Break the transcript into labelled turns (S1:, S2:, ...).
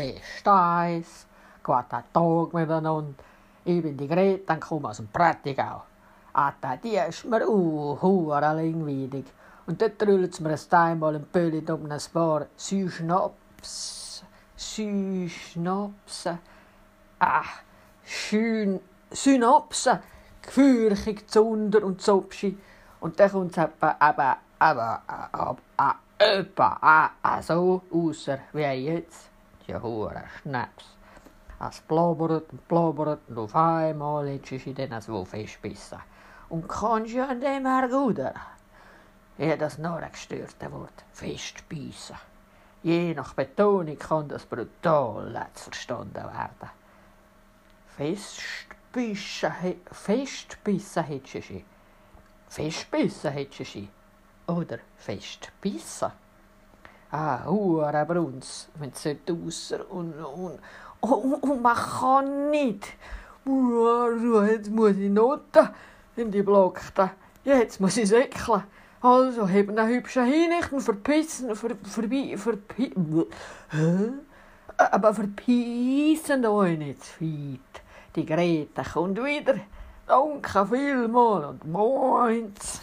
S1: 1, geht ein Tag miteinander. Ich bin die Greta und komme aus dem Prättigau. Alter, die ist mir uh, hure langweilig. Und dort trüllt mir ein einmal ein Pölli um ein paar Süßschnaps. Süßschnapsen. Ah, schön Synapsen. Gefürchig zunder und zupschi. Und dann kommt es eben, eben, eben, etwa, äh, so ausser wie jetzt. Die hure Schnaps. Es blabbert und blabbert und auf einmal ist sie dann so festbissen. Und kannst ja an dem ergudern. Ja, das nachgestörte Wort, festbeissen. Je nach Betonung kann das brutal verstanden werden. Festbissen, festbissen hättest du sie. Festbissen hättest du sie. Oder festbissen. Ah, hure Bruns, wenn es ausser und, und, und, und man kann nicht. Jetzt muss ich Noten in die Blockte. Jetzt muss ich säckeln. Also, haben einen hübschen Hinrichten, verpissen, ver, vorbei, verpi... Aber verpissen euch nicht zu weit. Die Grete kommt wieder. Danke vielmals und moins.